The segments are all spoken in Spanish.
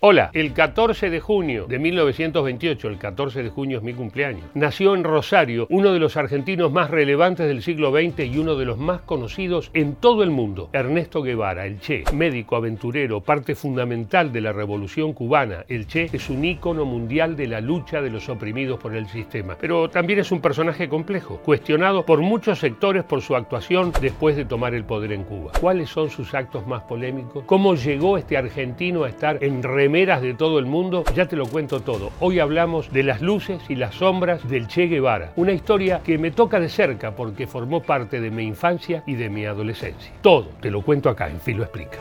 Hola, el 14 de junio de 1928, el 14 de junio es mi cumpleaños, nació en Rosario uno de los argentinos más relevantes del siglo XX y uno de los más conocidos en todo el mundo, Ernesto Guevara, el Che, médico, aventurero, parte fundamental de la revolución cubana. El Che es un ícono mundial de la lucha de los oprimidos por el sistema, pero también es un personaje complejo, cuestionado por muchos sectores por su actuación después de tomar el poder en Cuba. ¿Cuáles son sus actos más polémicos? ¿Cómo llegó este argentino a estar en de todo el mundo, ya te lo cuento todo. Hoy hablamos de las luces y las sombras del Che Guevara, una historia que me toca de cerca porque formó parte de mi infancia y de mi adolescencia. Todo te lo cuento acá en Filo Explica.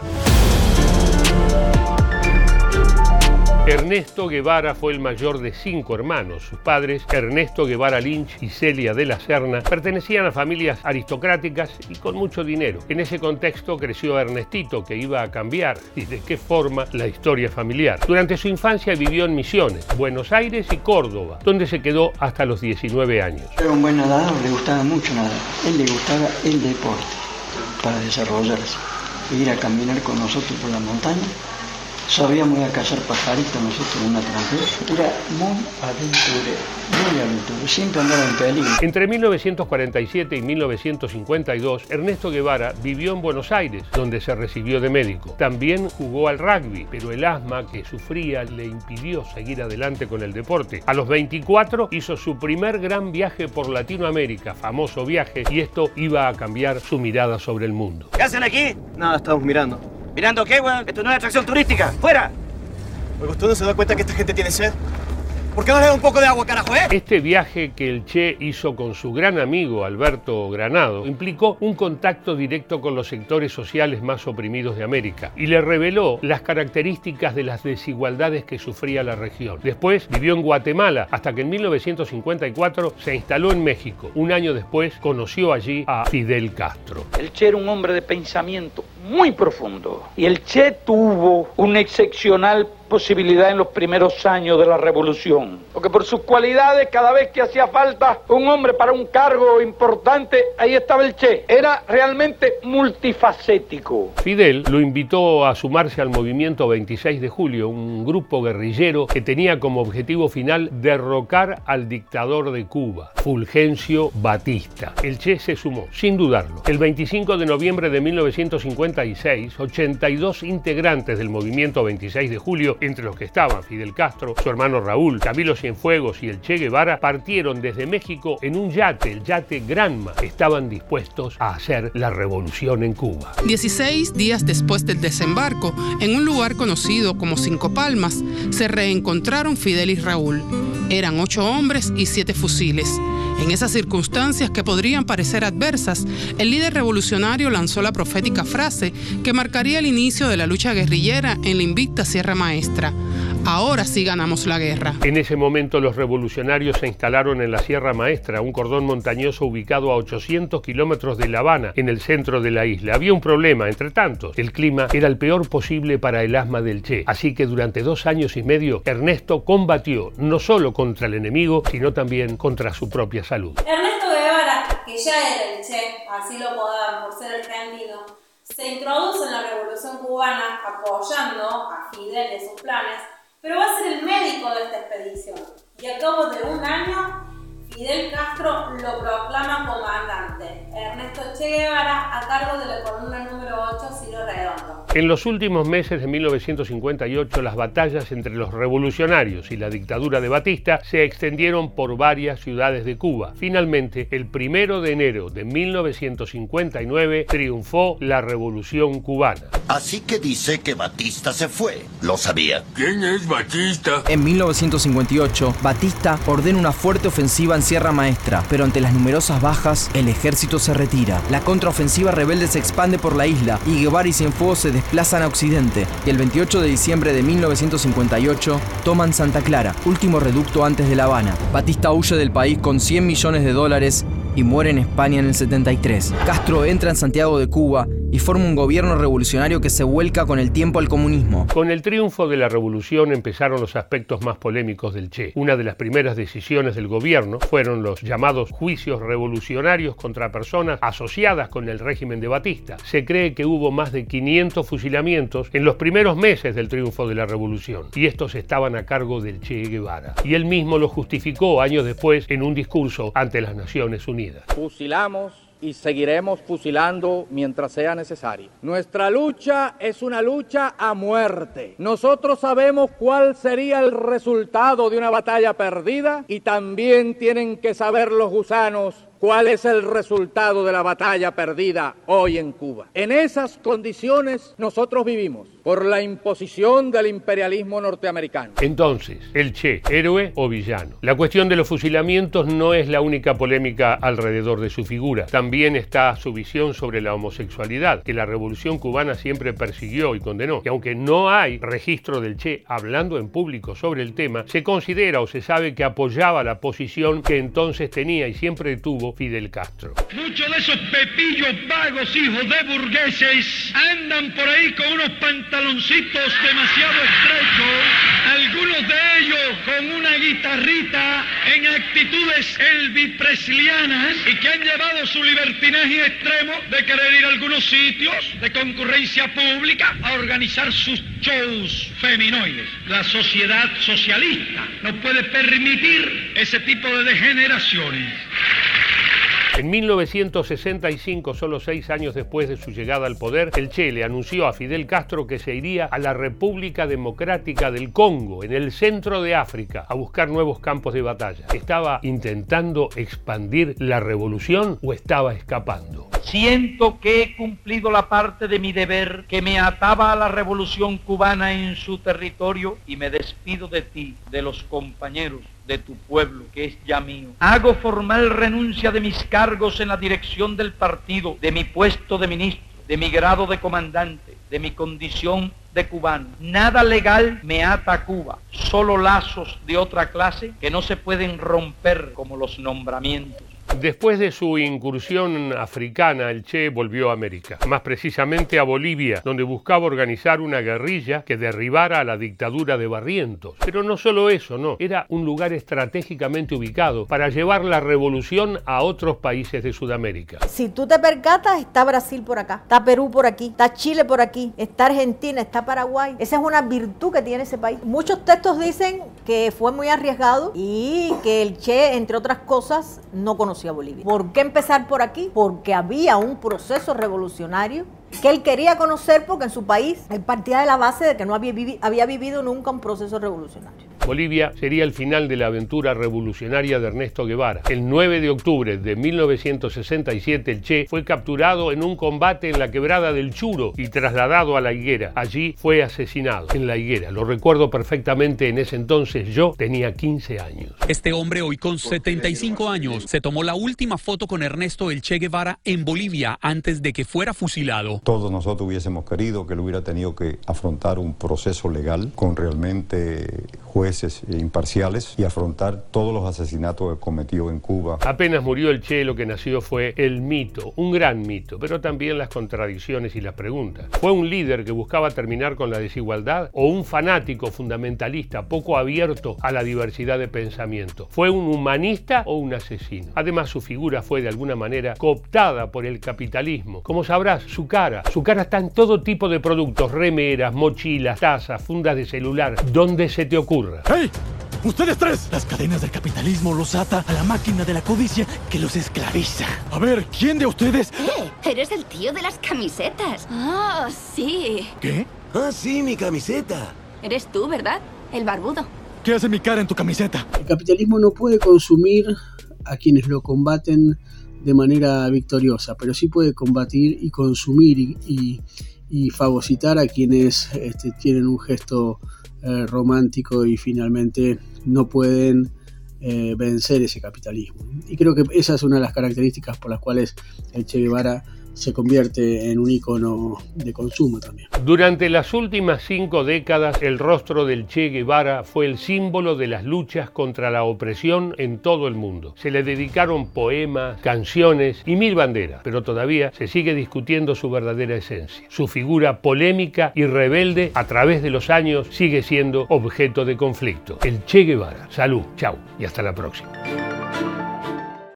Ernesto Guevara fue el mayor de cinco hermanos. Sus padres, Ernesto Guevara Lynch y Celia de la Serna, pertenecían a familias aristocráticas y con mucho dinero. En ese contexto creció Ernestito, que iba a cambiar y de qué forma la historia familiar. Durante su infancia vivió en Misiones, Buenos Aires y Córdoba, donde se quedó hasta los 19 años. Era un buen nadador, le gustaba mucho nadar. Él le gustaba el deporte para desarrollarse. Ir a caminar con nosotros por la montaña Sabíamos ir a cazar pajaritos nosotros en una tranquera. Era muy aventurero, muy aventurero, siempre andaba en peligro. Entre 1947 y 1952, Ernesto Guevara vivió en Buenos Aires, donde se recibió de médico. También jugó al rugby, pero el asma que sufría le impidió seguir adelante con el deporte. A los 24 hizo su primer gran viaje por Latinoamérica, famoso viaje, y esto iba a cambiar su mirada sobre el mundo. ¿Qué hacen aquí? Nada, estamos mirando. ¿Mirando qué, weón? Esto no es atracción turística. ¡Fuera! ¿usted no se da cuenta que esta gente tiene sed? ¿Por qué no le da un poco de agua, carajo, eh? Este viaje que el Che hizo con su gran amigo Alberto Granado implicó un contacto directo con los sectores sociales más oprimidos de América y le reveló las características de las desigualdades que sufría la región. Después vivió en Guatemala hasta que en 1954 se instaló en México. Un año después conoció allí a Fidel Castro. El Che era un hombre de pensamiento muy profundo. Y el Che tuvo un excepcional posibilidad en los primeros años de la revolución. Porque por sus cualidades, cada vez que hacía falta un hombre para un cargo importante, ahí estaba el Che. Era realmente multifacético. Fidel lo invitó a sumarse al movimiento 26 de julio, un grupo guerrillero que tenía como objetivo final derrocar al dictador de Cuba, Fulgencio Batista. El Che se sumó, sin dudarlo. El 25 de noviembre de 1956, 82 integrantes del movimiento 26 de julio entre los que estaban Fidel Castro, su hermano Raúl, Camilo Cienfuegos y el Che Guevara, partieron desde México en un yate, el yate Granma. Estaban dispuestos a hacer la revolución en Cuba. 16 días después del desembarco, en un lugar conocido como Cinco Palmas, se reencontraron Fidel y Raúl. Eran ocho hombres y siete fusiles. En esas circunstancias que podrían parecer adversas, el líder revolucionario lanzó la profética frase que marcaría el inicio de la lucha guerrillera en la invicta Sierra Maestra. Ahora sí ganamos la guerra. En ese momento los revolucionarios se instalaron en la Sierra Maestra, un cordón montañoso ubicado a 800 kilómetros de La Habana, en el centro de la isla. Había un problema, entre tantos. El clima era el peor posible para el asma del Che. Así que durante dos años y medio, Ernesto combatió no solo contra el enemigo, sino también contra su propia salud. Ernesto Guevara, que ya era el Che, así lo podaban por ser argentino, se introduce en la Revolución Cubana apoyando a Fidel en sus planes pero va a ser el médico de esta expedición. Y a cabo de un año, Fidel Castro lo proclama comandante. Ernesto Che Guevara a cargo de la columna número 8, Ciro Redondo. En los últimos meses de 1958, las batallas entre los revolucionarios y la dictadura de Batista se extendieron por varias ciudades de Cuba. Finalmente, el primero de enero de 1959, triunfó la revolución cubana. Así que dice que Batista se fue. Lo sabía. ¿Quién es Batista? En 1958, Batista ordena una fuerte ofensiva en Sierra Maestra, pero ante las numerosas bajas, el ejército se retira. La contraofensiva rebelde se expande por la isla y Guevara y Cienfuegos se desplazan a Occidente. Y el 28 de diciembre de 1958 toman Santa Clara, último reducto antes de La Habana. Batista huye del país con 100 millones de dólares y muere en España en el 73. Castro entra en Santiago de Cuba y forma un gobierno revolucionario que se vuelca con el tiempo al comunismo. Con el triunfo de la revolución empezaron los aspectos más polémicos del Che. Una de las primeras decisiones del gobierno fueron los llamados juicios revolucionarios contra personas asociadas con el régimen de Batista. Se cree que hubo más de 500 fusilamientos en los primeros meses del triunfo de la revolución y estos estaban a cargo del Che Guevara. Y él mismo lo justificó años después en un discurso ante las Naciones Unidas. Fusilamos y seguiremos fusilando mientras sea necesario. Nuestra lucha es una lucha a muerte. Nosotros sabemos cuál sería el resultado de una batalla perdida y también tienen que saber los gusanos cuál es el resultado de la batalla perdida hoy en Cuba. En esas condiciones nosotros vivimos por la imposición del imperialismo norteamericano. Entonces, el Che, héroe o villano. La cuestión de los fusilamientos no es la única polémica alrededor de su figura. También está su visión sobre la homosexualidad, que la revolución cubana siempre persiguió y condenó. Y aunque no hay registro del Che hablando en público sobre el tema, se considera o se sabe que apoyaba la posición que entonces tenía y siempre tuvo Fidel Castro. Muchos de esos pepillos vagos, hijos de burgueses, andan por ahí con unos pantaloncitos demasiado estrechos, algunos de ellos con una guitarrita en actitudes elvipreslianas y que han llevado su libertinaje extremo de querer ir a algunos sitios de concurrencia pública a organizar sus shows feminoides. La sociedad socialista no puede permitir ese tipo de degeneraciones. En 1965, solo seis años después de su llegada al poder, el Che le anunció a Fidel Castro que se iría a la República Democrática del Congo, en el centro de África, a buscar nuevos campos de batalla. ¿Estaba intentando expandir la revolución o estaba escapando? Siento que he cumplido la parte de mi deber que me ataba a la revolución cubana en su territorio y me despido de ti, de los compañeros de tu pueblo, que es ya mío. Hago formal renuncia de mis cargos en la dirección del partido, de mi puesto de ministro, de mi grado de comandante, de mi condición de cubano. Nada legal me ata a Cuba, solo lazos de otra clase que no se pueden romper como los nombramientos. Después de su incursión africana, el Che volvió a América, más precisamente a Bolivia, donde buscaba organizar una guerrilla que derribara a la dictadura de Barrientos. Pero no solo eso, no, era un lugar estratégicamente ubicado para llevar la revolución a otros países de Sudamérica. Si tú te percatas, está Brasil por acá, está Perú por aquí, está Chile por aquí, está Argentina, está Paraguay. Esa es una virtud que tiene ese país. Muchos textos dicen que fue muy arriesgado y que el Che, entre otras cosas, no conocía Bolivia. ¿Por qué empezar por aquí? Porque había un proceso revolucionario que él quería conocer porque en su país él partía de la base de que no había, había vivido nunca un proceso revolucionario. Bolivia sería el final de la aventura revolucionaria de Ernesto Guevara. El 9 de octubre de 1967 el Che fue capturado en un combate en la quebrada del Churo y trasladado a la higuera. Allí fue asesinado en la higuera. Lo recuerdo perfectamente en ese entonces. Yo tenía 15 años. Este hombre hoy con 75 años se tomó la última foto con Ernesto el Che Guevara en Bolivia antes de que fuera fusilado. Todos nosotros hubiésemos querido que él hubiera tenido que afrontar un proceso legal con realmente jueces imparciales y afrontar todos los asesinatos cometió en Cuba. Apenas murió el Che, lo que nació fue el mito, un gran mito, pero también las contradicciones y las preguntas. ¿Fue un líder que buscaba terminar con la desigualdad o un fanático fundamentalista poco abierto a la diversidad de pensamiento? ¿Fue un humanista o un asesino? Además, su figura fue de alguna manera cooptada por el capitalismo. Como sabrás, su cara, su cara está en todo tipo de productos, remeras, mochilas, tazas, fundas de celular, donde se te ocurre ¡Hey! ¡Ustedes tres! Las cadenas del capitalismo los ata a la máquina de la codicia que los esclaviza. A ver, ¿quién de ustedes? ¡Eh! Eres el tío de las camisetas. Ah, sí. ¿Qué? Ah, sí, mi camiseta. Eres tú, ¿verdad? El barbudo. ¿Qué hace mi cara en tu camiseta? El capitalismo no puede consumir a quienes lo combaten de manera victoriosa, pero sí puede combatir y consumir y, y, fagocitar a quienes este, tienen un gesto eh, romántico y finalmente no pueden eh, vencer ese capitalismo. Y creo que esa es una de las características por las cuales el Che Guevara se convierte en un icono de consumo también. Durante las últimas cinco décadas, el rostro del Che Guevara fue el símbolo de las luchas contra la opresión en todo el mundo. Se le dedicaron poemas, canciones y mil banderas, pero todavía se sigue discutiendo su verdadera esencia. Su figura polémica y rebelde a través de los años sigue siendo objeto de conflicto. El Che Guevara. Salud, chau y hasta la próxima.